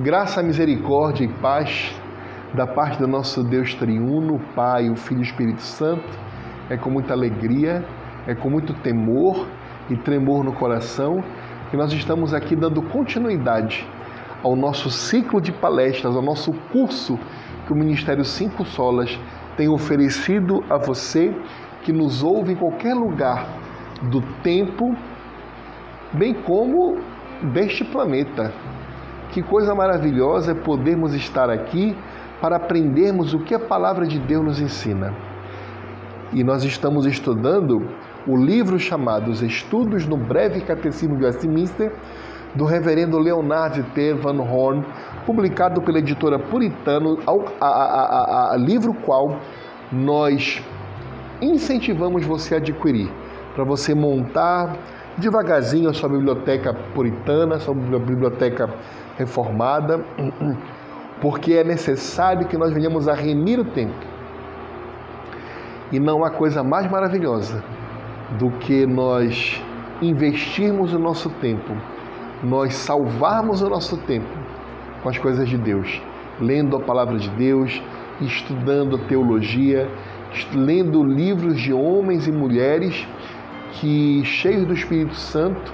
Graça, misericórdia e paz da parte do nosso Deus triuno, Pai, o Filho e o Espírito Santo. É com muita alegria, é com muito temor e tremor no coração que nós estamos aqui dando continuidade ao nosso ciclo de palestras, ao nosso curso que o Ministério Cinco Solas tem oferecido a você que nos ouve em qualquer lugar do tempo, bem como deste planeta. Que coisa maravilhosa é podermos estar aqui para aprendermos o que a palavra de Deus nos ensina. E nós estamos estudando o livro chamado Os Estudos no Breve Catecismo de Westminster, do reverendo Leonard T. Van Horn, publicado pela editora Puritano, a, a, a, a livro qual nós incentivamos você a adquirir, para você montar devagarzinho a sua biblioteca puritana, a sua biblioteca reformada, porque é necessário que nós venhamos a remir o tempo. E não há coisa mais maravilhosa do que nós investirmos o nosso tempo, nós salvarmos o nosso tempo com as coisas de Deus, lendo a palavra de Deus, estudando teologia, lendo livros de homens e mulheres que cheios do Espírito Santo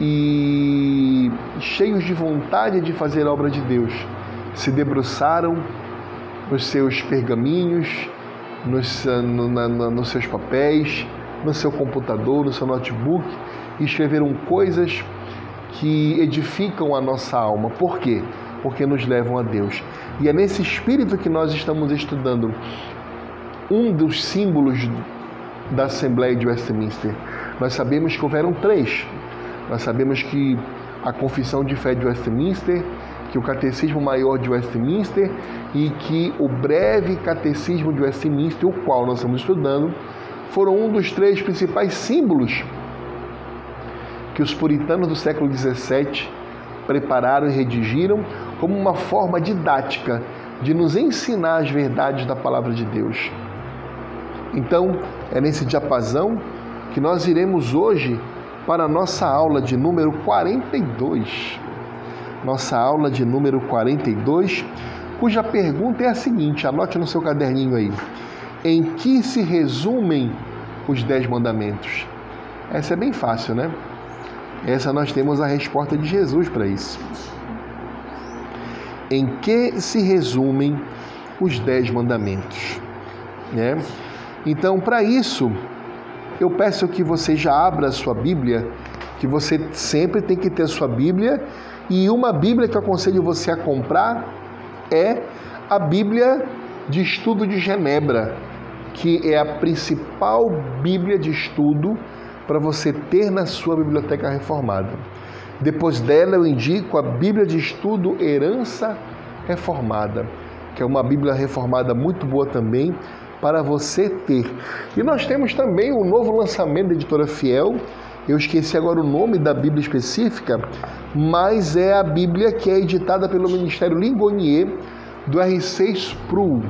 e cheios de vontade de fazer a obra de Deus, se debruçaram nos seus pergaminhos, nos, no, na, nos seus papéis, no seu computador, no seu notebook e escreveram coisas que edificam a nossa alma. Por quê? Porque nos levam a Deus. E é nesse espírito que nós estamos estudando um dos símbolos da Assembleia de Westminster. Nós sabemos que houveram três. Nós sabemos que a Confissão de Fé de Westminster, que o Catecismo Maior de Westminster e que o breve Catecismo de Westminster, o qual nós estamos estudando, foram um dos três principais símbolos que os puritanos do século XVII prepararam e redigiram como uma forma didática de nos ensinar as verdades da palavra de Deus. Então, é nesse diapasão que nós iremos hoje para a nossa aula de número 42. Nossa aula de número 42, cuja pergunta é a seguinte: anote no seu caderninho aí. Em que se resumem os Dez Mandamentos? Essa é bem fácil, né? Essa nós temos a resposta de Jesus para isso. Em que se resumem os Dez Mandamentos? Né? Então, para isso, eu peço que você já abra a sua Bíblia, que você sempre tem que ter a sua Bíblia, e uma Bíblia que eu aconselho você a comprar é a Bíblia de Estudo de Genebra, que é a principal Bíblia de estudo para você ter na sua biblioteca reformada. Depois dela, eu indico a Bíblia de Estudo Herança Reformada, que é uma Bíblia reformada muito boa também, para você ter. E nós temos também o novo lançamento da editora Fiel. Eu esqueci agora o nome da Bíblia específica, mas é a Bíblia que é editada pelo Ministério Lingonier do R6 Pro.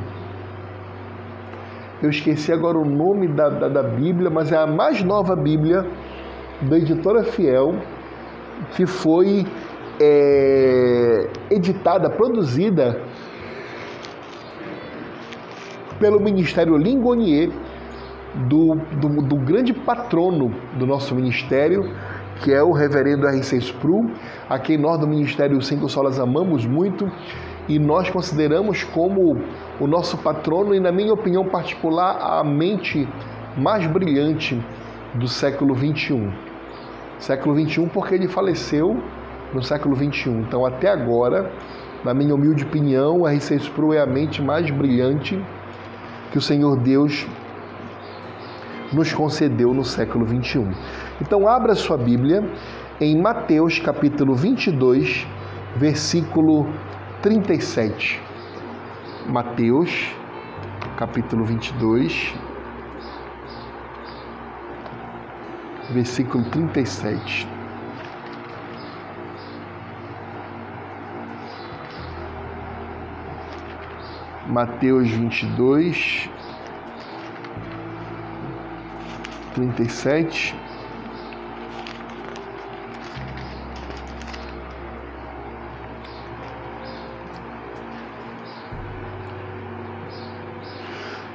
Eu esqueci agora o nome da, da, da Bíblia, mas é a mais nova Bíblia da editora Fiel, que foi é, editada, produzida pelo Ministério Lingonier, do, do, do, grande patrono do nosso ministério, que é o reverendo R6 Pru, a quem nós do Ministério Cinco Solas amamos muito e nós consideramos como o nosso patrono e, na minha opinião particular, a mente mais brilhante do século 21. Século 21 porque ele faleceu no século 21. Então, até agora, na minha humilde opinião, a R6 Pro é a mente mais brilhante que o Senhor Deus nos concedeu no século 21. Então, abra sua Bíblia em Mateus capítulo 22, versículo 37. Mateus capítulo 22, versículo 37. Mateus 22, 37.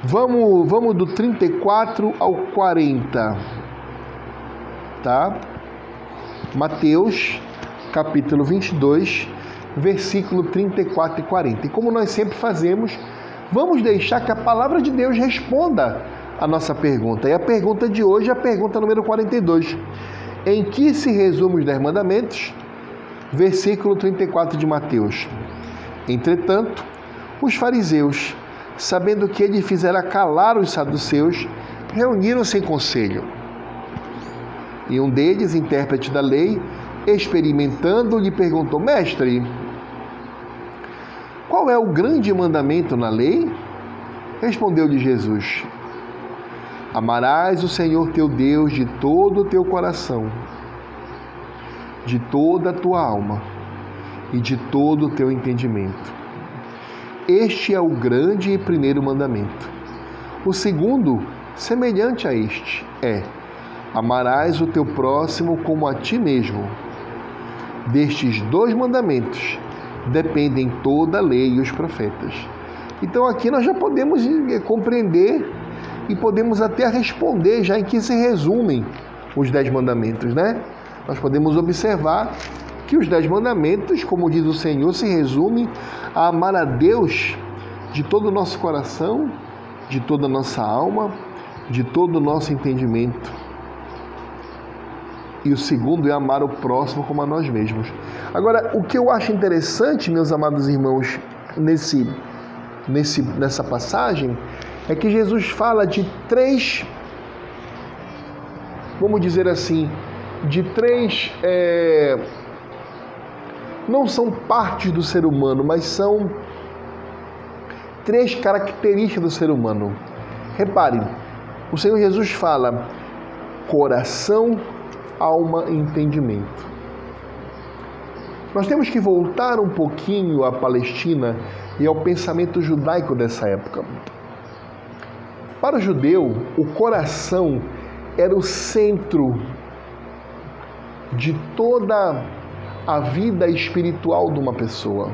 Vamos, vamos do 34 ao 40. Tá? Mateus, capítulo 22, versículo 34 e 40. E como nós sempre fazemos, vamos deixar que a palavra de Deus responda a nossa pergunta. E a pergunta de hoje é a pergunta número 42. Em que se resume os dez mandamentos? Versículo 34 de Mateus. Entretanto, os fariseus sabendo que ele fizera calar os saduceus, reuniram-se em conselho. E um deles, intérprete da lei, experimentando, lhe perguntou: Mestre, qual é o grande mandamento na lei? Respondeu-lhe Jesus: Amarás o Senhor teu Deus de todo o teu coração, de toda a tua alma e de todo o teu entendimento este é o grande e primeiro mandamento. O segundo, semelhante a este, é: amarás o teu próximo como a ti mesmo. Destes dois mandamentos dependem toda a lei e os profetas. Então aqui nós já podemos eh, compreender e podemos até responder já em que se resumem os dez mandamentos, né? Nós podemos observar que os dez mandamentos, como diz o Senhor, se resume a amar a Deus de todo o nosso coração, de toda a nossa alma, de todo o nosso entendimento. E o segundo é amar o próximo como a nós mesmos. Agora, o que eu acho interessante, meus amados irmãos, nesse, nesse, nessa passagem, é que Jesus fala de três, vamos dizer assim, de três. É, não são partes do ser humano, mas são três características do ser humano. Reparem, o Senhor Jesus fala coração, alma e entendimento. Nós temos que voltar um pouquinho à Palestina e ao pensamento judaico dessa época. Para o judeu, o coração era o centro de toda a vida espiritual de uma pessoa.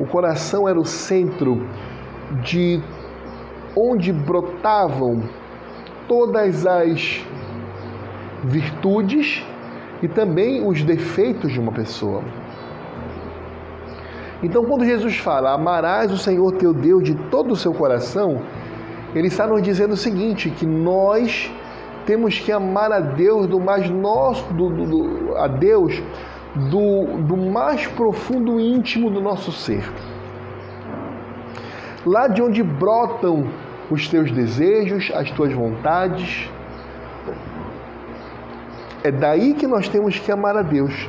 O coração era o centro de onde brotavam todas as virtudes e também os defeitos de uma pessoa. Então, quando Jesus fala, amarás o Senhor teu Deus de todo o seu coração, ele está nos dizendo o seguinte: que nós temos que amar a Deus do mais nosso, do, do, a Deus do, do mais profundo íntimo do nosso ser. Lá de onde brotam os teus desejos, as tuas vontades. É daí que nós temos que amar a Deus,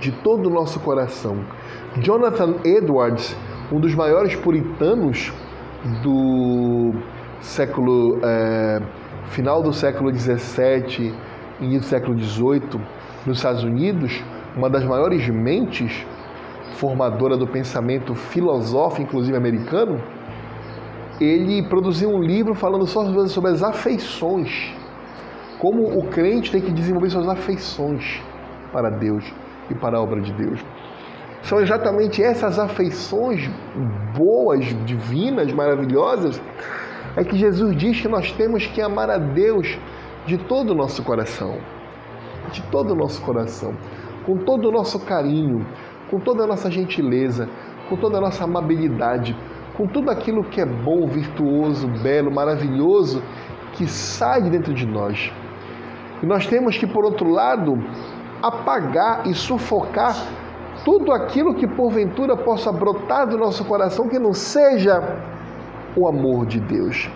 de todo o nosso coração. Jonathan Edwards, um dos maiores puritanos do século é, final do século 17 início do século 18 nos Estados Unidos, uma das maiores mentes formadora do pensamento filosófico, inclusive americano, ele produziu um livro falando só sobre as afeições, como o crente tem que desenvolver suas afeições para Deus e para a obra de Deus. São exatamente essas afeições boas, divinas, maravilhosas, é que Jesus diz que nós temos que amar a Deus de todo o nosso coração de todo o nosso coração, com todo o nosso carinho, com toda a nossa gentileza, com toda a nossa amabilidade, com tudo aquilo que é bom, virtuoso, belo, maravilhoso que sai de dentro de nós. E nós temos que, por outro lado, apagar e sufocar tudo aquilo que porventura possa brotar do nosso coração que não seja o amor de Deus.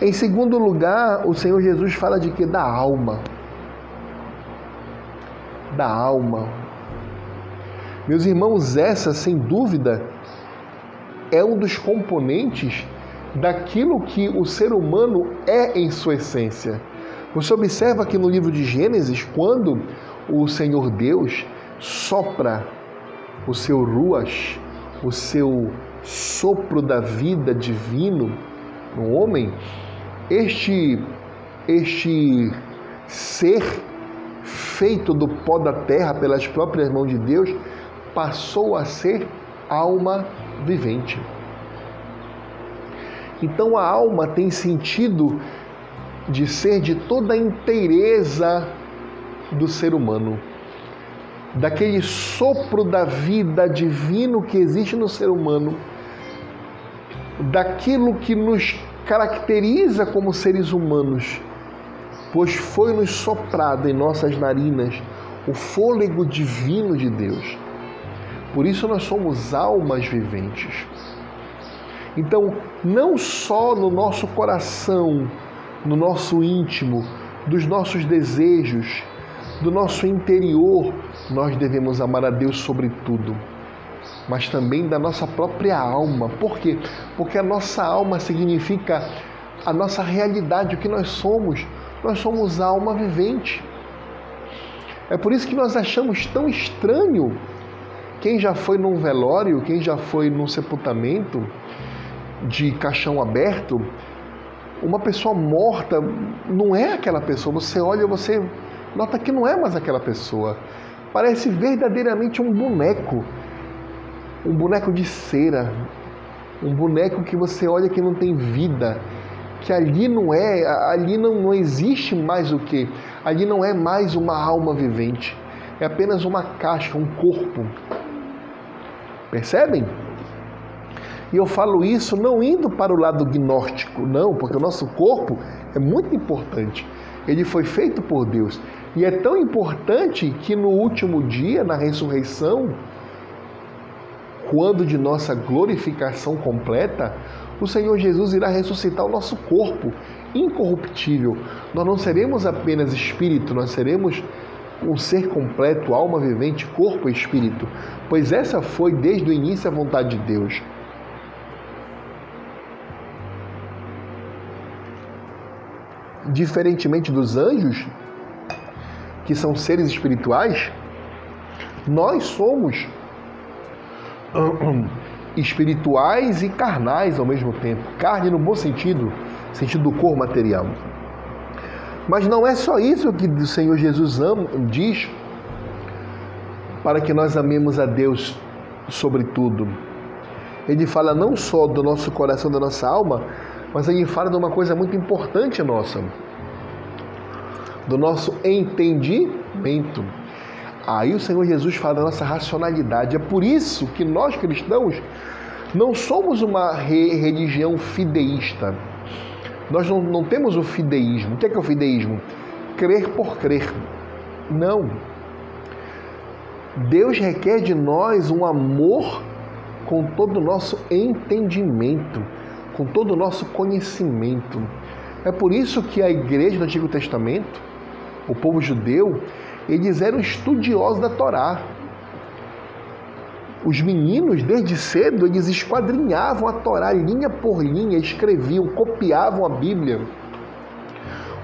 Em segundo lugar, o Senhor Jesus fala de que? Da alma. Da alma. Meus irmãos, essa, sem dúvida, é um dos componentes daquilo que o ser humano é em sua essência. Você observa que no livro de Gênesis, quando o Senhor Deus sopra o seu ruas, o seu sopro da vida divino no homem, este, este ser feito do pó da terra pelas próprias mãos de Deus passou a ser alma vivente. Então a alma tem sentido de ser de toda a inteireza do ser humano, daquele sopro da vida divino que existe no ser humano, daquilo que nos caracteriza como seres humanos, pois foi-nos soprado em nossas narinas o fôlego divino de Deus. Por isso nós somos almas viventes. Então, não só no nosso coração, no nosso íntimo, dos nossos desejos, do nosso interior, nós devemos amar a Deus sobre tudo, mas também da nossa própria alma. Por quê? Porque a nossa alma significa a nossa realidade, o que nós somos. Nós somos alma vivente. É por isso que nós achamos tão estranho quem já foi num velório, quem já foi num sepultamento de caixão aberto, uma pessoa morta não é aquela pessoa. Você olha, você nota que não é mais aquela pessoa. Parece verdadeiramente um boneco. Um boneco de cera. Um boneco que você olha que não tem vida. Que ali não é, ali não, não existe mais o que? Ali não é mais uma alma vivente. É apenas uma caixa, um corpo. Percebem? E eu falo isso não indo para o lado gnóstico, não, porque o nosso corpo é muito importante. Ele foi feito por Deus. E é tão importante que no último dia, na ressurreição, quando de nossa glorificação completa, o Senhor Jesus irá ressuscitar o nosso corpo incorruptível. Nós não seremos apenas espírito, nós seremos um ser completo, alma vivente, corpo e espírito, pois essa foi desde o início a vontade de Deus. Diferentemente dos anjos, que são seres espirituais, nós somos espirituais e carnais ao mesmo tempo. Carne no bom sentido, sentido do corpo material. Mas não é só isso que o Senhor Jesus diz para que nós amemos a Deus sobre tudo. Ele fala não só do nosso coração, da nossa alma, mas ele fala de uma coisa muito importante nossa, do nosso entendimento. Aí o Senhor Jesus fala da nossa racionalidade. É por isso que nós cristãos não somos uma religião fideísta. Nós não, não temos o fideísmo. O que é, que é o fideísmo? Crer por crer. Não. Deus requer de nós um amor com todo o nosso entendimento com todo o nosso conhecimento. É por isso que a igreja do Antigo Testamento, o povo judeu, eles eram estudiosos da Torá. Os meninos, desde cedo, eles esquadrinhavam a Torá linha por linha, escreviam, copiavam a Bíblia.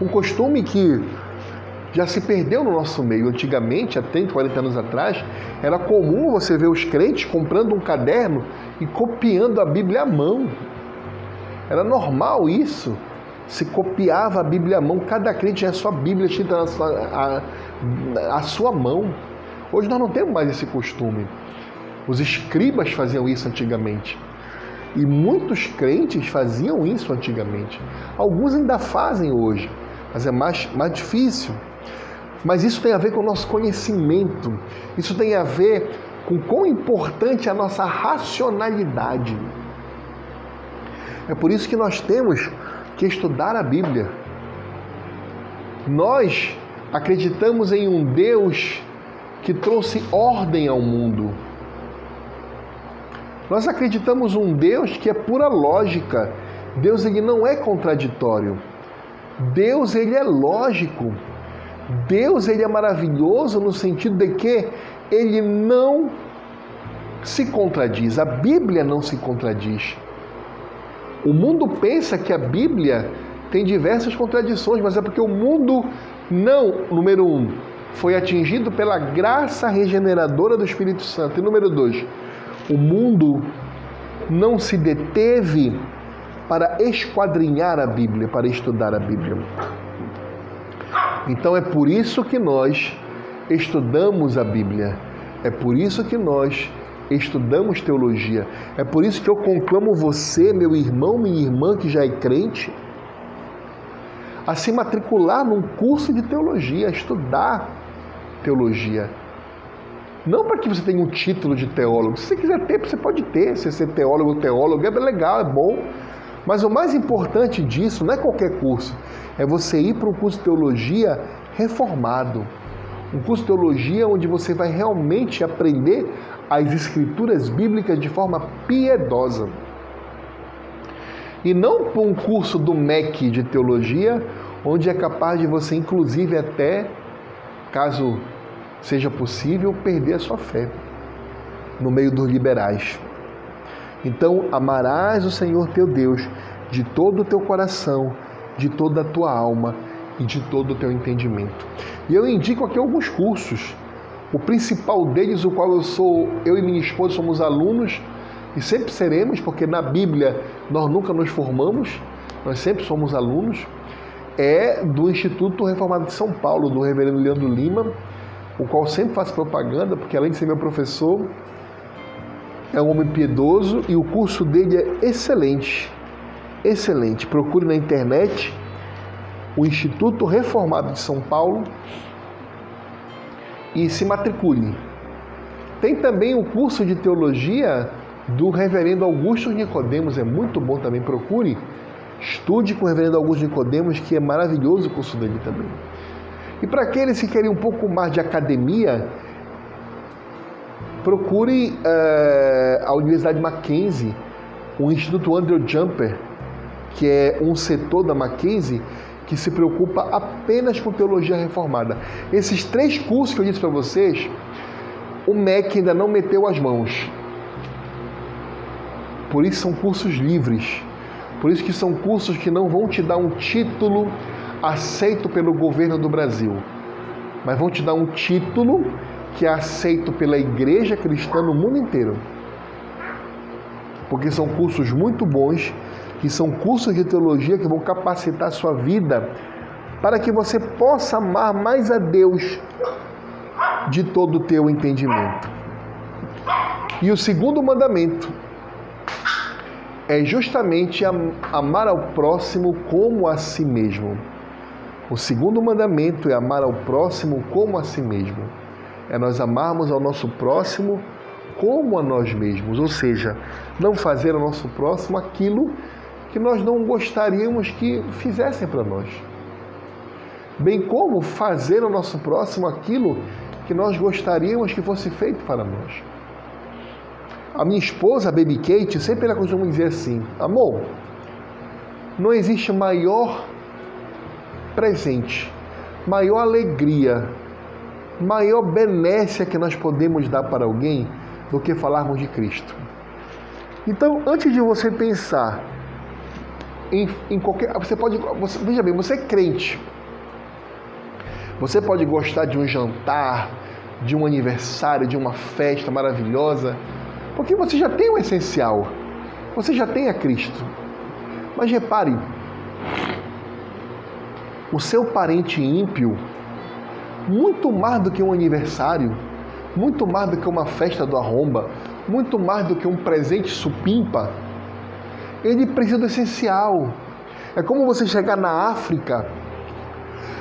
Um costume que já se perdeu no nosso meio. Antigamente, há 30, 40 anos atrás, era comum você ver os crentes comprando um caderno e copiando a Bíblia à mão. Era normal isso. Se copiava a Bíblia à mão, cada crente tinha a sua Bíblia escrita a sua mão. Hoje nós não temos mais esse costume. Os escribas faziam isso antigamente. E muitos crentes faziam isso antigamente. Alguns ainda fazem hoje, mas é mais, mais difícil. Mas isso tem a ver com o nosso conhecimento. Isso tem a ver com quão importante é a nossa racionalidade. É por isso que nós temos que estudar a Bíblia. Nós acreditamos em um Deus que trouxe ordem ao mundo. Nós acreditamos um Deus que é pura lógica. Deus ele não é contraditório. Deus ele é lógico. Deus ele é maravilhoso no sentido de que ele não se contradiz. A Bíblia não se contradiz. O mundo pensa que a Bíblia tem diversas contradições, mas é porque o mundo não, número um, foi atingido pela graça regeneradora do Espírito Santo. E número dois, o mundo não se deteve para esquadrinhar a Bíblia, para estudar a Bíblia. Então é por isso que nós estudamos a Bíblia. É por isso que nós estudamos teologia. É por isso que eu conclamo você, meu irmão, minha irmã que já é crente, a se matricular num curso de teologia, a estudar teologia. Não para que você tenha um título de teólogo. Se você quiser ter, você pode ter. Se ser teólogo ou teólogo é legal, é bom. Mas o mais importante disso não é qualquer curso, é você ir para um curso de teologia reformado. Um curso de teologia onde você vai realmente aprender as escrituras bíblicas de forma piedosa. E não para um curso do MEC de teologia, onde é capaz de você, inclusive, até, caso seja possível, perder a sua fé no meio dos liberais. Então, amarás o Senhor teu Deus de todo o teu coração, de toda a tua alma e de todo o teu entendimento. E eu indico aqui alguns cursos. O principal deles, o qual eu sou, eu e minha esposa somos alunos e sempre seremos, porque na Bíblia nós nunca nos formamos, nós sempre somos alunos, é do Instituto Reformado de São Paulo, do Reverendo Leandro Lima, o qual sempre faz propaganda, porque além de ser meu professor, é um homem piedoso e o curso dele é excelente. Excelente. Procure na internet o Instituto Reformado de São Paulo e se matricule. Tem também o curso de teologia do Reverendo Augusto Nicodemos, é muito bom também, procure. Estude com o Reverendo Augusto Nicodemos, que é maravilhoso o curso dele também. E para aqueles que querem um pouco mais de academia, procure uh, a Universidade Mackenzie, o Instituto Andrew Jumper, que é um setor da Mackenzie que se preocupa apenas com teologia reformada. Esses três cursos que eu disse para vocês, o MEC ainda não meteu as mãos. Por isso são cursos livres. Por isso que são cursos que não vão te dar um título aceito pelo governo do Brasil, mas vão te dar um título que é aceito pela igreja cristã no mundo inteiro. Porque são cursos muito bons, que são cursos de teologia que vão capacitar a sua vida para que você possa amar mais a Deus de todo o teu entendimento. E o segundo mandamento é justamente amar ao próximo como a si mesmo. O segundo mandamento é amar ao próximo como a si mesmo. É nós amarmos ao nosso próximo como a nós mesmos, ou seja, não fazer ao nosso próximo aquilo que nós não gostaríamos que fizessem para nós. Bem como fazer ao nosso próximo aquilo que nós gostaríamos que fosse feito para nós. A minha esposa, a Baby Kate, sempre ela costuma dizer assim: Amor, não existe maior presente, maior alegria, maior benécia que nós podemos dar para alguém do que falarmos de Cristo. Então, antes de você pensar em, em qualquer. Você pode. Você, veja bem, você é crente. Você pode gostar de um jantar, de um aniversário, de uma festa maravilhosa, porque você já tem o essencial. Você já tem a Cristo. Mas repare, o seu parente ímpio, muito mais do que um aniversário, muito mais do que uma festa do arromba, muito mais do que um presente supimpa, ele precisa do essencial. É como você chegar na África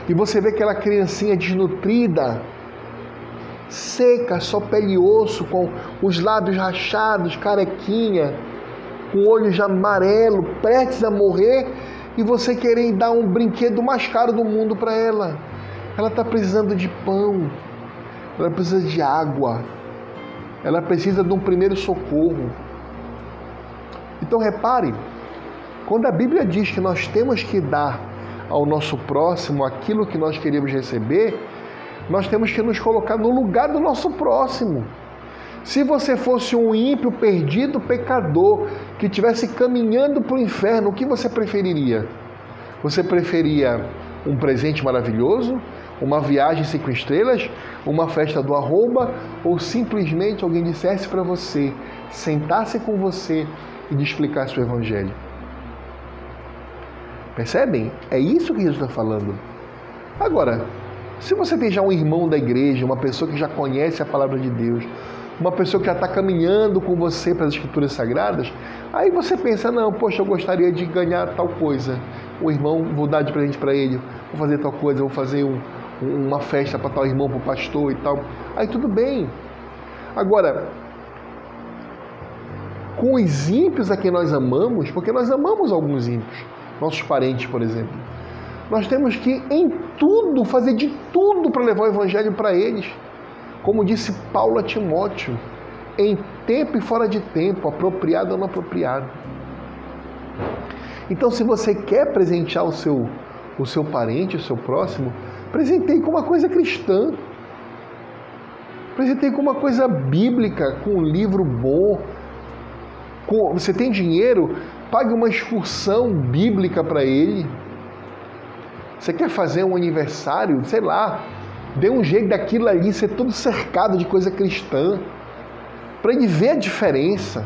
e você vê aquela criancinha desnutrida, seca, só pele e osso, com os lábios rachados, carequinha, com o olho já amarelo, prestes a morrer, e você querer dar um brinquedo mais caro do mundo para ela. Ela está precisando de pão, ela precisa de água, ela precisa de um primeiro socorro. Então repare, quando a Bíblia diz que nós temos que dar ao nosso próximo aquilo que nós queremos receber, nós temos que nos colocar no lugar do nosso próximo. Se você fosse um ímpio, perdido, pecador, que estivesse caminhando para o inferno, o que você preferiria? Você preferia um presente maravilhoso, uma viagem cinco estrelas, uma festa do arroba, ou simplesmente alguém dissesse para você, sentasse com você e lhe explicasse o Evangelho? Percebem? É isso que Jesus está falando. Agora, se você tem já um irmão da igreja, uma pessoa que já conhece a palavra de Deus, uma pessoa que já está caminhando com você para as escrituras sagradas, aí você pensa, não, poxa, eu gostaria de ganhar tal coisa. O irmão, vou dar de presente para ele, vou fazer tal coisa, vou fazer um, uma festa para tal irmão, para o pastor e tal. Aí tudo bem. Agora, com os ímpios a quem nós amamos, porque nós amamos alguns ímpios, nossos parentes, por exemplo, nós temos que, em tudo, fazer de tudo para levar o evangelho para eles. Como disse Paulo a Timóteo, em tempo e fora de tempo, apropriado ou não apropriado. Então, se você quer presentear o seu, o seu parente, o seu próximo, presentei com uma coisa cristã. Presentei com uma coisa bíblica, com um livro bom. Você tem dinheiro, pague uma excursão bíblica para ele. Você quer fazer um aniversário, sei lá, dê um jeito daquilo ali ser todo cercado de coisa cristã, para ele ver a diferença.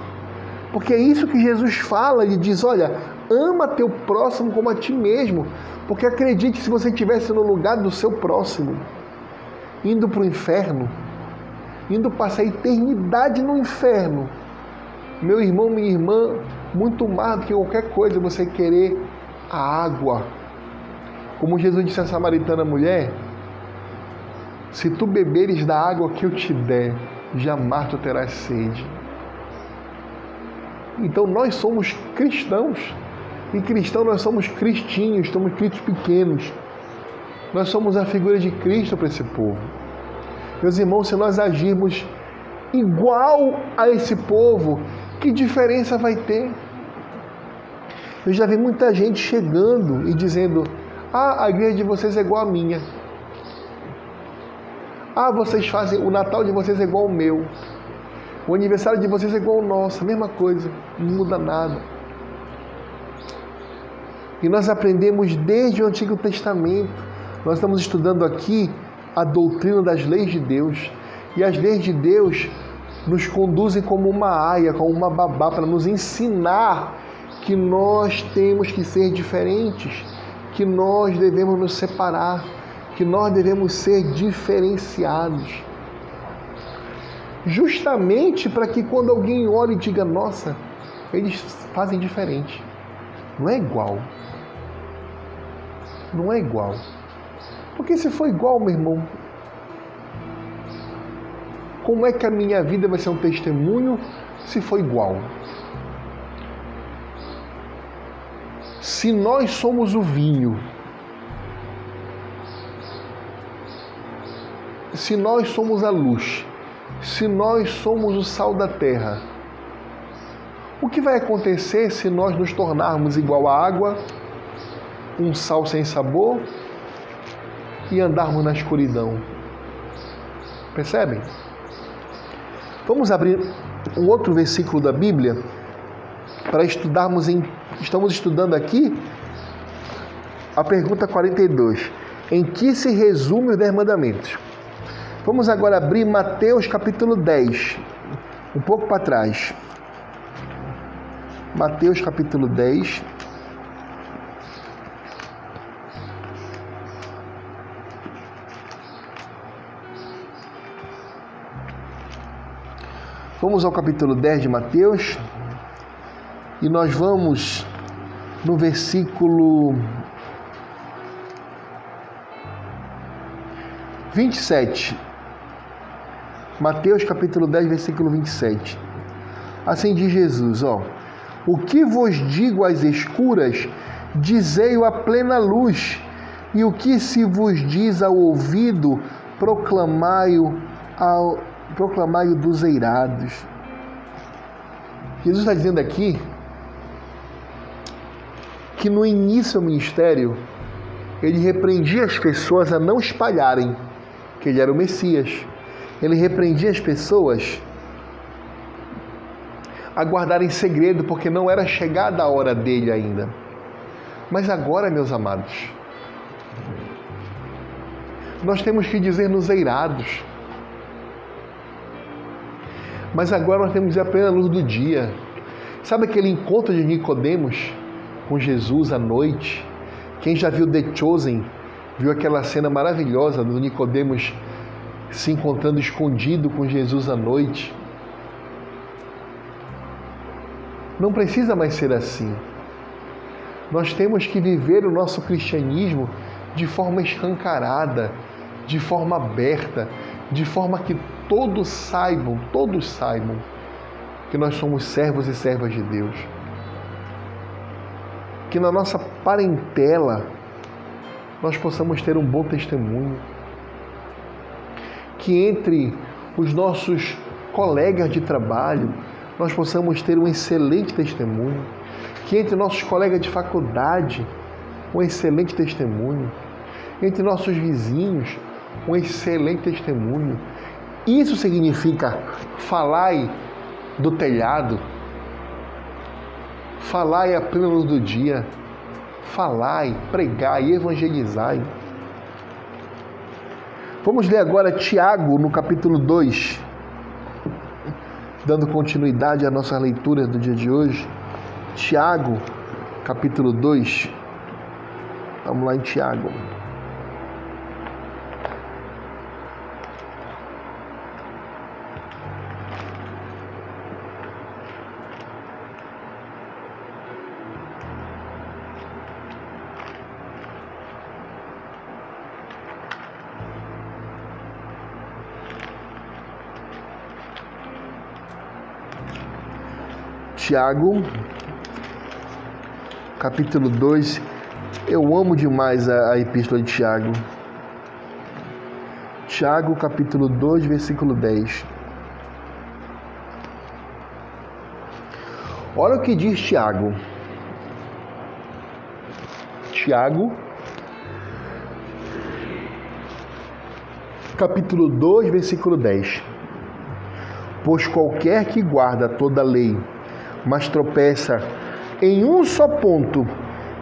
Porque é isso que Jesus fala, ele diz: olha, ama teu próximo como a ti mesmo. Porque acredite, se você estivesse no lugar do seu próximo, indo para o inferno, indo passar a eternidade no inferno, meu irmão, minha irmã, muito mais do que qualquer coisa, você querer a água como Jesus disse à samaritana mulher, se tu beberes da água que eu te der, jamais tu terás sede. Então nós somos cristãos. E cristão nós somos cristinhos, somos cristos pequenos. Nós somos a figura de Cristo para esse povo. Meus irmãos, se nós agirmos igual a esse povo, que diferença vai ter? Eu já vi muita gente chegando e dizendo: ah, a igreja de vocês é igual à minha. Ah, vocês fazem, o Natal de vocês é igual ao meu. O aniversário de vocês é igual ao nosso, a mesma coisa, não muda nada. E nós aprendemos desde o Antigo Testamento. Nós estamos estudando aqui a doutrina das leis de Deus. E as leis de Deus nos conduzem como uma aia, como uma babá, para nos ensinar que nós temos que ser diferentes que nós devemos nos separar, que nós devemos ser diferenciados. Justamente para que quando alguém olhe e diga, nossa, eles fazem diferente. Não é igual. Não é igual. Porque se for igual, meu irmão, como é que a minha vida vai ser um testemunho se for igual? Se nós somos o vinho, se nós somos a luz, se nós somos o sal da terra, o que vai acontecer se nós nos tornarmos igual à água, um sal sem sabor e andarmos na escuridão? Percebem? Vamos abrir um outro versículo da Bíblia para estudarmos em. Estamos estudando aqui a pergunta 42. Em que se resume os 10 mandamentos? Vamos agora abrir Mateus capítulo 10, um pouco para trás. Mateus capítulo 10. Vamos ao capítulo 10 de Mateus, e nós vamos no versículo 27. Mateus capítulo 10, versículo 27. Assim diz Jesus, ó: O que vos digo às escuras, dizei-o à plena luz, e o que se vos diz ao ouvido, proclamai-o ao proclamai-o dos eirados. Jesus está dizendo aqui que no início do ministério ele repreendia as pessoas a não espalharem que ele era o Messias. Ele repreendia as pessoas a guardarem segredo porque não era chegada a hora dele ainda. Mas agora, meus amados, nós temos que dizer nos eirados. Mas agora nós temos a plena luz do dia. Sabe aquele encontro de Nicodemos com Jesus à noite? Quem já viu The Chosen viu aquela cena maravilhosa do Nicodemos se encontrando escondido com Jesus à noite. Não precisa mais ser assim. Nós temos que viver o nosso cristianismo de forma escancarada, de forma aberta, de forma que todos saibam, todos saibam que nós somos servos e servas de Deus. Que na nossa parentela nós possamos ter um bom testemunho. Que entre os nossos colegas de trabalho nós possamos ter um excelente testemunho. Que entre nossos colegas de faculdade, um excelente testemunho. Entre nossos vizinhos, um excelente testemunho. Isso significa falai do telhado, falai a plena luz do dia, falai, pregai, evangelizai. Vamos ler agora Tiago no capítulo 2, dando continuidade à nossa leitura do dia de hoje. Tiago, capítulo 2. Vamos lá em Tiago. Tiago, capítulo 2. Eu amo demais a, a epístola de Tiago. Tiago, capítulo 2, versículo 10. Olha o que diz Tiago. Tiago, capítulo 2, versículo 10. Pois qualquer que guarda toda a lei, mas tropeça em um só ponto,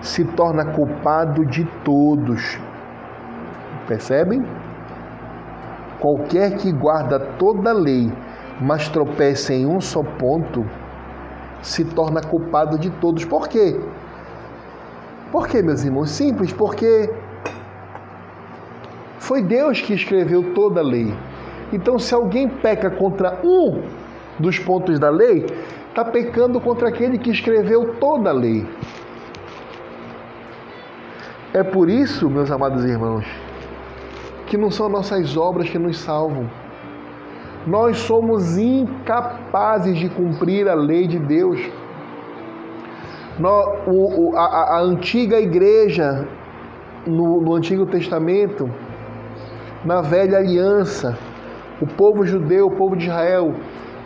se torna culpado de todos. Percebem? Qualquer que guarda toda a lei, mas tropeça em um só ponto, se torna culpado de todos. Por quê? Por quê, meus irmãos? Simples, porque foi Deus que escreveu toda a lei. Então, se alguém peca contra um dos pontos da lei, está pecando contra aquele que escreveu toda a lei. É por isso, meus amados irmãos, que não são nossas obras que nos salvam. Nós somos incapazes de cumprir a lei de Deus. a, antiga igreja, no, Antigo Testamento, na velha aliança, o povo judeu, o povo de Israel,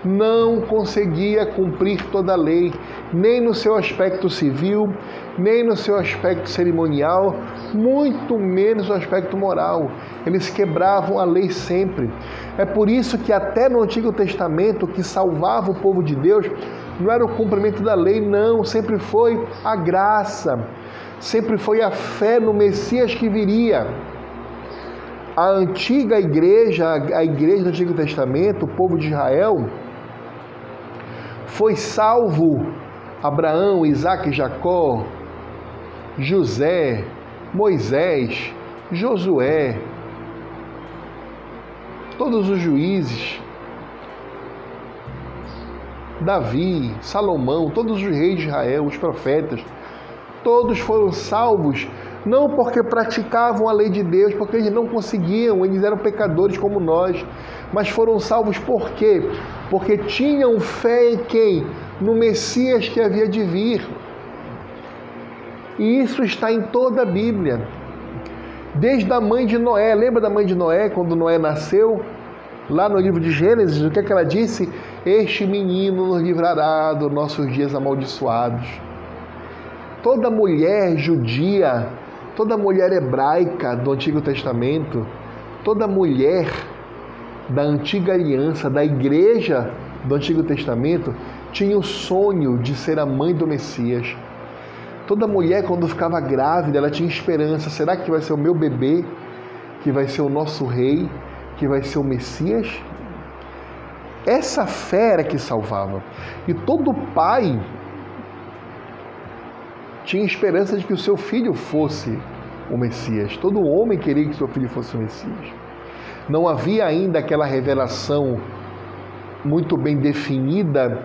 não conseguia cumprir toda a lei, nem no seu aspecto civil, nem no seu aspecto cerimonial, muito menos no aspecto moral. Eles quebravam a lei sempre. É por isso que até no Antigo Testamento, o que salvava o povo de Deus não era o cumprimento da lei, não, sempre foi a graça, sempre foi a fé no Messias que viria. A antiga igreja, a igreja do Antigo Testamento, o povo de Israel, foi salvo Abraão, Isaac, Jacó, José, Moisés, Josué, todos os juízes, Davi, Salomão, todos os reis de Israel, os profetas, todos foram salvos não porque praticavam a lei de Deus, porque eles não conseguiam, eles eram pecadores como nós, mas foram salvos por quê? Porque tinham fé em quem? No Messias que havia de vir. E isso está em toda a Bíblia. Desde a mãe de Noé, lembra da mãe de Noé, quando Noé nasceu? Lá no livro de Gênesis, o que, é que ela disse? Este menino nos livrará dos nossos dias amaldiçoados. Toda mulher judia toda mulher hebraica do Antigo Testamento, toda mulher da antiga aliança, da igreja do Antigo Testamento, tinha o sonho de ser a mãe do Messias. Toda mulher, quando ficava grávida, ela tinha esperança: será que vai ser o meu bebê, que vai ser o nosso rei, que vai ser o Messias? Essa fé era que salvava. E todo pai tinha esperança de que o seu filho fosse o Messias. Todo homem queria que seu filho fosse o Messias. Não havia ainda aquela revelação muito bem definida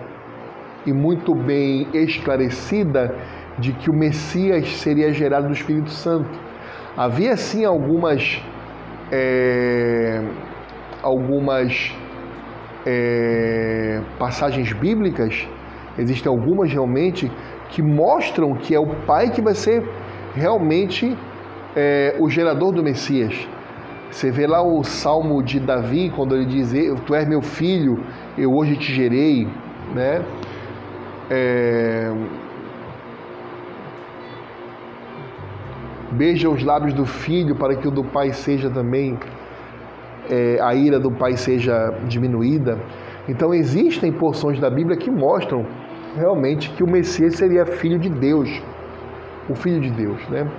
e muito bem esclarecida de que o Messias seria gerado do Espírito Santo. Havia sim algumas é, algumas é, passagens bíblicas, existem algumas realmente que mostram que é o Pai que vai ser realmente é, o gerador do Messias. Você vê lá o Salmo de Davi, quando ele diz: Tu és meu filho, eu hoje te gerei, né? É... Beija os lábios do filho para que o do pai seja também, é, a ira do pai seja diminuída. Então existem porções da Bíblia que mostram realmente que o Messias seria filho de Deus, o filho de Deus, né?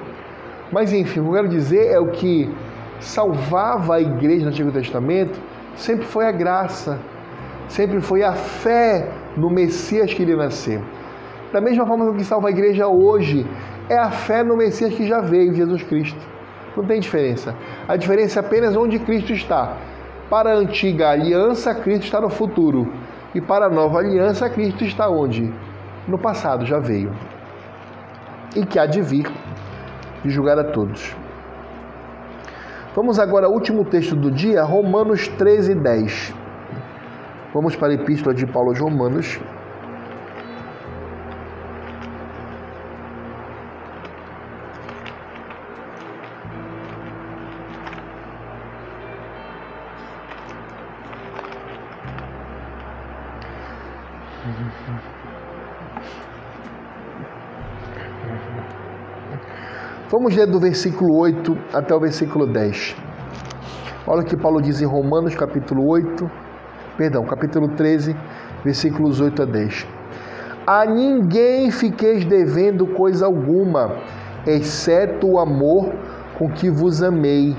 Mas enfim, o que eu quero dizer é o que salvava a igreja no Antigo Testamento sempre foi a graça, sempre foi a fé no Messias que iria nascer. Da mesma forma que o que salva a igreja hoje é a fé no Messias que já veio, Jesus Cristo. Não tem diferença. A diferença é apenas onde Cristo está. Para a antiga aliança, Cristo está no futuro. E para a nova aliança, Cristo está onde? No passado, já veio. E que há de vir e julgar a todos. Vamos agora ao último texto do dia, Romanos 13, 10. Vamos para a Epístola de Paulo aos Romanos. Vamos ler do versículo 8 até o versículo 10. Olha o que Paulo diz em Romanos, capítulo 8, perdão, capítulo 13, versículos 8 a 10. A ninguém fiqueis devendo coisa alguma, exceto o amor com que vos amei,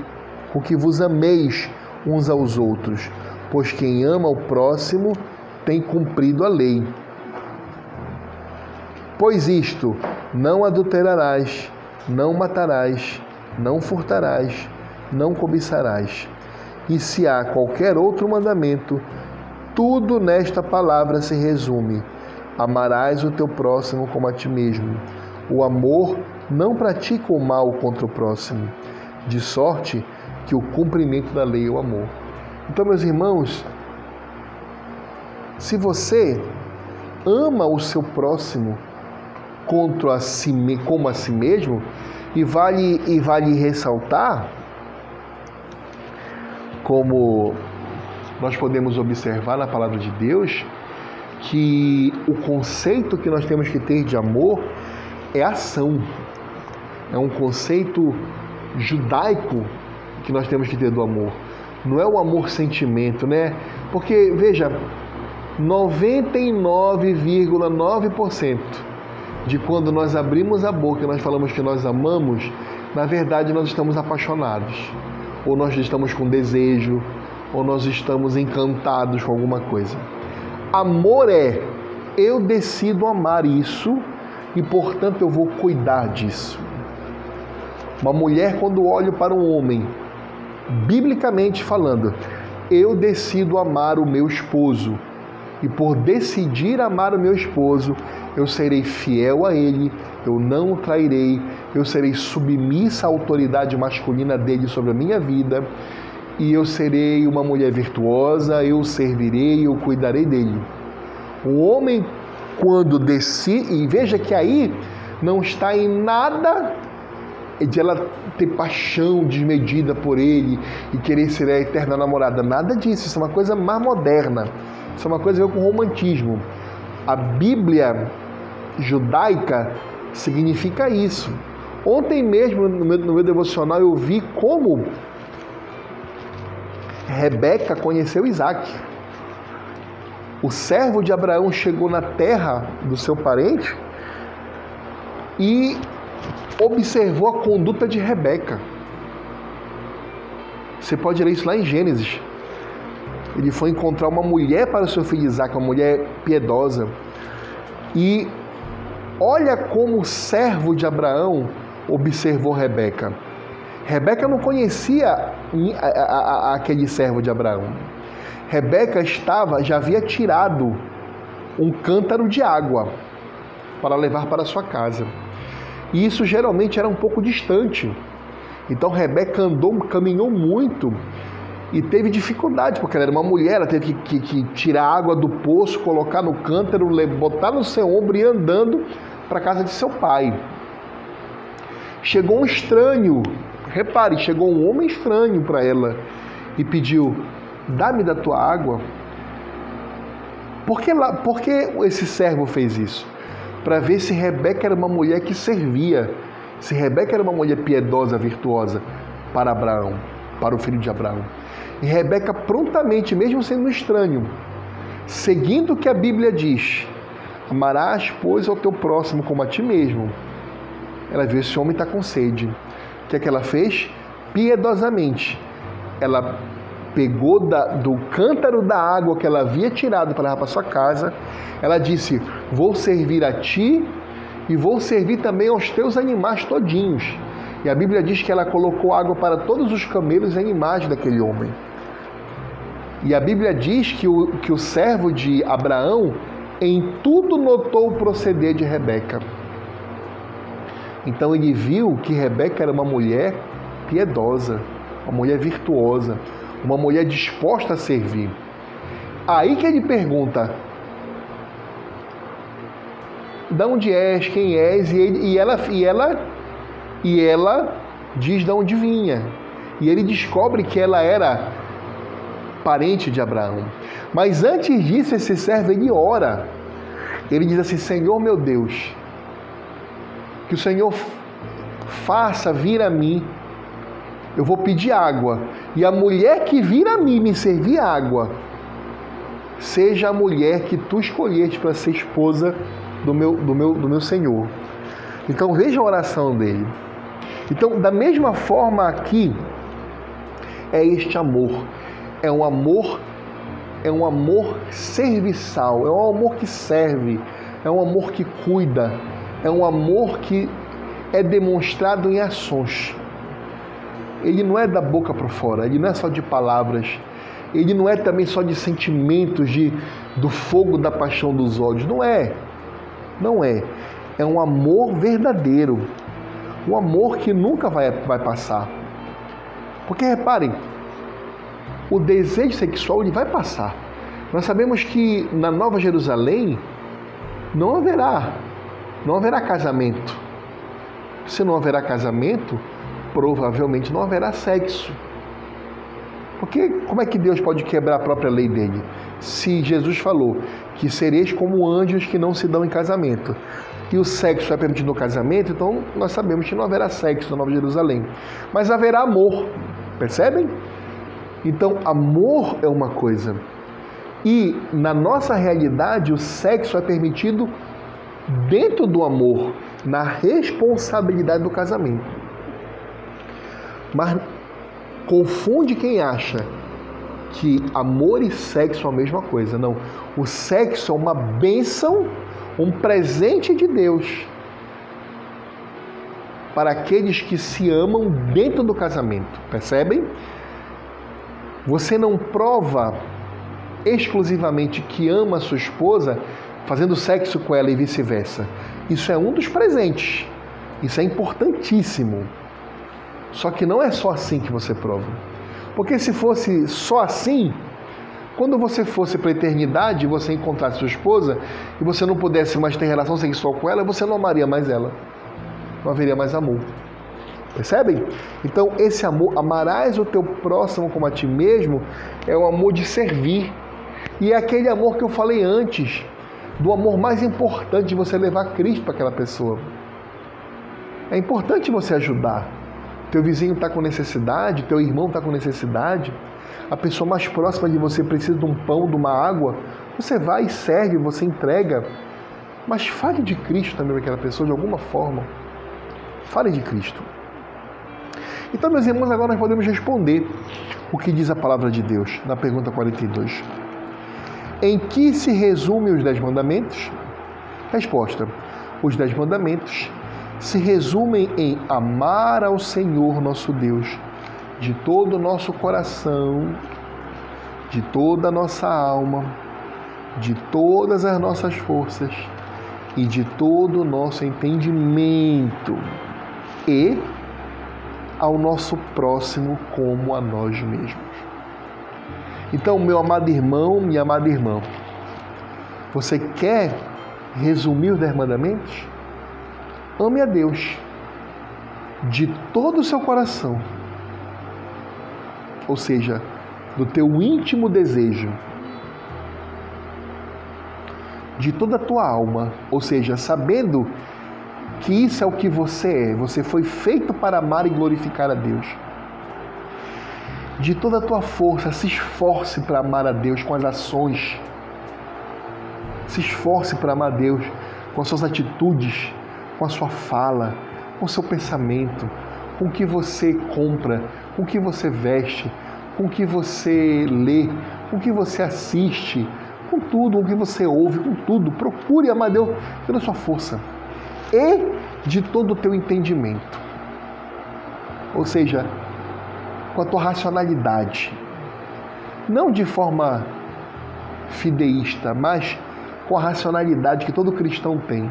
com que vos ameis uns aos outros, pois quem ama o próximo tem cumprido a lei. Pois isto, não adulterarás, não matarás, não furtarás, não cobiçarás. E se há qualquer outro mandamento, tudo nesta palavra se resume: amarás o teu próximo como a ti mesmo. O amor não pratica o mal contra o próximo, de sorte que o cumprimento da lei é o amor. Então, meus irmãos, se você ama o seu próximo contra a si, como a si mesmo, e vale, e vale ressaltar como nós podemos observar na palavra de Deus que o conceito que nós temos que ter de amor é ação. É um conceito judaico que nós temos que ter do amor. Não é o amor sentimento, né? Porque veja, 99,9% de quando nós abrimos a boca e nós falamos que nós amamos, na verdade nós estamos apaixonados ou nós estamos com desejo, ou nós estamos encantados com alguma coisa. Amor é eu decido amar isso e, portanto, eu vou cuidar disso. Uma mulher, quando olha para um homem, biblicamente falando, eu decido amar o meu esposo e por decidir amar o meu esposo, eu serei fiel a ele, eu não o trairei, eu serei submissa à autoridade masculina dele sobre a minha vida, e eu serei uma mulher virtuosa, eu servirei, eu cuidarei dele. O homem, quando decide, e veja que aí não está em nada de ela ter paixão desmedida por ele e querer ser a eterna namorada, nada disso, isso é uma coisa mais moderna. Isso é uma coisa a ver com romantismo. A Bíblia judaica significa isso. Ontem mesmo, no meu, no meu devocional, eu vi como Rebeca conheceu Isaac. O servo de Abraão chegou na terra do seu parente e observou a conduta de Rebeca. Você pode ler isso lá em Gênesis ele foi encontrar uma mulher para o seu filho Isaac, uma mulher piedosa. E olha como o servo de Abraão observou Rebeca. Rebeca não conhecia aquele servo de Abraão. Rebeca estava, já havia tirado um cântaro de água para levar para sua casa. E isso geralmente era um pouco distante. Então Rebeca andou, caminhou muito e teve dificuldade, porque ela era uma mulher, ela teve que, que, que tirar água do poço, colocar no cântaro, botar no seu ombro e ir andando para casa de seu pai. Chegou um estranho, repare, chegou um homem estranho para ela e pediu: dá-me da tua água. Por que, lá, por que esse servo fez isso? Para ver se Rebeca era uma mulher que servia, se Rebeca era uma mulher piedosa, virtuosa para Abraão, para o filho de Abraão. E Rebeca prontamente, mesmo sendo um estranho, seguindo o que a Bíblia diz, amarás, pois, ao teu próximo como a ti mesmo. Ela viu esse homem está com sede. O que é que ela fez? Piedosamente. Ela pegou da, do cântaro da água que ela havia tirado para levar para sua casa, ela disse: Vou servir a ti e vou servir também aos teus animais todinhos. E a Bíblia diz que ela colocou água para todos os camelos e animais daquele homem. E a Bíblia diz que o, que o servo de Abraão em tudo notou o proceder de Rebeca. Então ele viu que Rebeca era uma mulher piedosa, uma mulher virtuosa, uma mulher disposta a servir. Aí que ele pergunta: de onde és, quem és? E, ele, e, ela, e, ela, e ela diz de onde vinha. E ele descobre que ela era parente de Abraão. Mas antes disso, esse servo ele ora. Ele diz assim: Senhor meu Deus, que o Senhor faça vir a mim eu vou pedir água. E a mulher que vir a mim me servir água, seja a mulher que tu escolheste para ser esposa do meu, do, meu, do meu Senhor. Então veja a oração dele. Então, da mesma forma aqui, é este amor. É um amor, é um amor serviçal, é um amor que serve, é um amor que cuida, é um amor que é demonstrado em ações ele não é da boca para fora, ele não é só de palavras, ele não é também só de sentimentos, de, do fogo da paixão dos olhos. Não é. Não é. É um amor verdadeiro. Um amor que nunca vai, vai passar. Porque reparem, o desejo sexual ele vai passar. Nós sabemos que na Nova Jerusalém não haverá, não haverá casamento. Se não haverá casamento, provavelmente não haverá sexo. Porque como é que Deus pode quebrar a própria lei dele? Se Jesus falou que sereis como anjos que não se dão em casamento. E o sexo é permitido no casamento, então nós sabemos que não haverá sexo na Nova Jerusalém. Mas haverá amor. Percebem? Então, amor é uma coisa. E na nossa realidade, o sexo é permitido dentro do amor, na responsabilidade do casamento. Mas confunde quem acha que amor e sexo são a mesma coisa. Não. O sexo é uma bênção, um presente de Deus para aqueles que se amam dentro do casamento. Percebem? Você não prova exclusivamente que ama a sua esposa fazendo sexo com ela e vice-versa. Isso é um dos presentes. Isso é importantíssimo. Só que não é só assim que você prova. Porque se fosse só assim, quando você fosse para a eternidade você encontrasse sua esposa e você não pudesse mais ter relação sexual com ela, você não amaria mais ela. Não haveria mais amor. Percebem? Então, esse amor, amarás o teu próximo como a ti mesmo, é o amor de servir. E é aquele amor que eu falei antes, do amor mais importante de você levar Cristo para aquela pessoa. É importante você ajudar teu vizinho está com necessidade, teu irmão está com necessidade, a pessoa mais próxima de você precisa de um pão, de uma água, você vai e serve, você entrega. Mas fale de Cristo também para aquela pessoa de alguma forma. Fale de Cristo. Então, meus irmãos, agora nós podemos responder o que diz a palavra de Deus na pergunta 42. Em que se resume os Dez Mandamentos? Resposta: Os Dez Mandamentos se resumem em amar ao Senhor nosso Deus de todo o nosso coração, de toda a nossa alma, de todas as nossas forças e de todo o nosso entendimento e ao nosso próximo como a nós mesmos. Então, meu amado irmão, minha amada irmã, você quer resumir os dez mandamentos? Ame a Deus de todo o seu coração, ou seja, do teu íntimo desejo, de toda a tua alma, ou seja, sabendo que isso é o que você é, você foi feito para amar e glorificar a Deus. De toda a tua força, se esforce para amar a Deus com as ações. Se esforce para amar a Deus com as suas atitudes, com a sua fala, com o seu pensamento, com o que você compra, com o que você veste, com o que você lê, com o que você assiste, com tudo, com o que você ouve, com tudo. Procure amar Deus pela sua força e de todo o teu entendimento. Ou seja, com a tua racionalidade. Não de forma fideísta, mas com a racionalidade que todo cristão tem.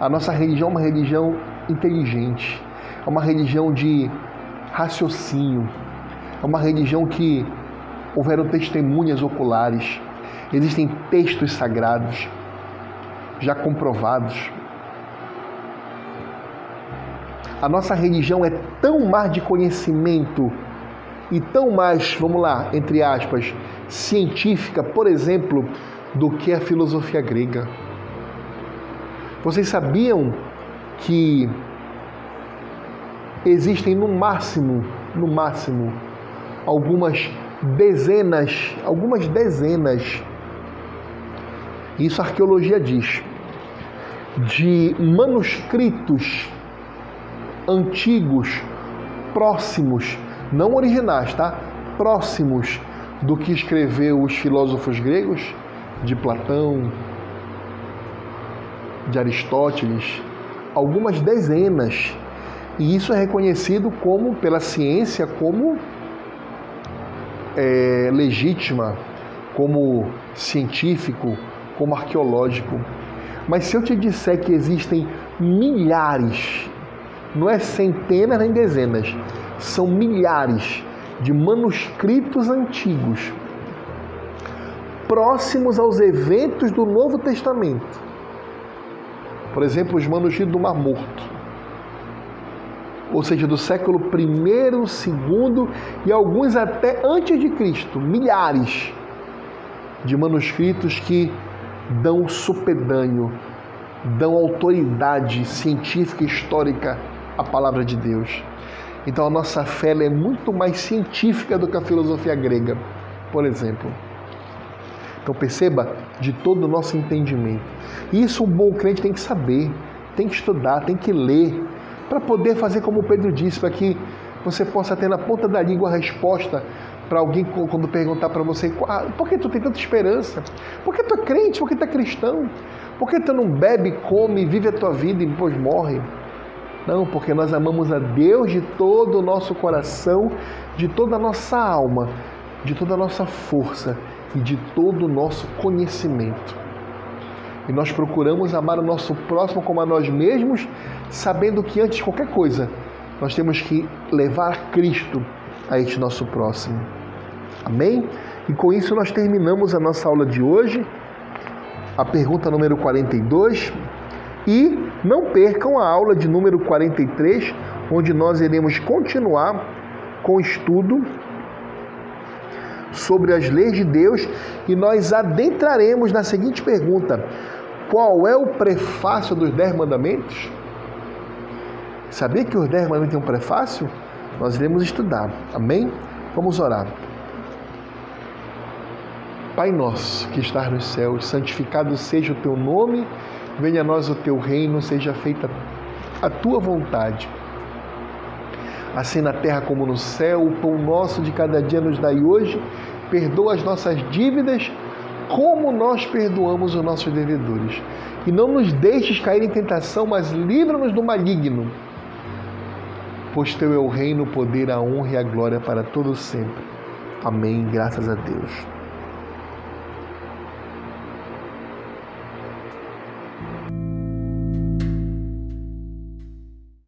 A nossa religião é uma religião inteligente, é uma religião de raciocínio, é uma religião que houveram testemunhas oculares, existem textos sagrados já comprovados. A nossa religião é tão mais de conhecimento e tão mais, vamos lá, entre aspas, científica, por exemplo, do que a filosofia grega. Vocês sabiam que existem no máximo, no máximo, algumas dezenas, algumas dezenas, isso a arqueologia diz, de manuscritos antigos, próximos, não originais, tá? Próximos do que escreveu os filósofos gregos, de Platão, de Aristóteles, algumas dezenas. E isso é reconhecido como pela ciência como é, legítima, como científico, como arqueológico. Mas se eu te disser que existem milhares, não é centenas nem dezenas, são milhares de manuscritos antigos próximos aos eventos do Novo Testamento por exemplo, os manuscritos do Mar Morto, ou seja, do século I, II e alguns até antes de Cristo, milhares de manuscritos que dão supedâneo, dão autoridade científica e histórica à palavra de Deus. Então a nossa fé é muito mais científica do que a filosofia grega, por exemplo. Então perceba de todo o nosso entendimento. Isso um bom crente tem que saber, tem que estudar, tem que ler, para poder fazer como Pedro disse, para que você possa ter na ponta da língua a resposta para alguém quando perguntar para você por que tu tem tanta esperança? Por que tu é crente? Por que tu é cristão? Por que tu não bebe, come, vive a tua vida e depois morre? Não, porque nós amamos a Deus de todo o nosso coração, de toda a nossa alma, de toda a nossa força e de todo o nosso conhecimento. E nós procuramos amar o nosso próximo como a nós mesmos, sabendo que antes de qualquer coisa, nós temos que levar Cristo a este nosso próximo. Amém? E com isso nós terminamos a nossa aula de hoje, a pergunta número 42. E não percam a aula de número 43, onde nós iremos continuar com o estudo sobre as leis de Deus e nós adentraremos na seguinte pergunta: qual é o prefácio dos Dez Mandamentos? Sabia que os Dez Mandamentos têm um prefácio? Nós iremos estudar, amém? Vamos orar. Pai nosso que estás nos céus, santificado seja o teu nome, venha a nós o teu reino, seja feita a tua vontade assim na terra como no céu. O pão nosso de cada dia nos dai hoje. Perdoa as nossas dívidas, como nós perdoamos os nossos devedores. E não nos deixes cair em tentação, mas livra-nos do maligno. Pois teu é o reino, o poder, a honra e a glória para todos sempre. Amém. Graças a Deus.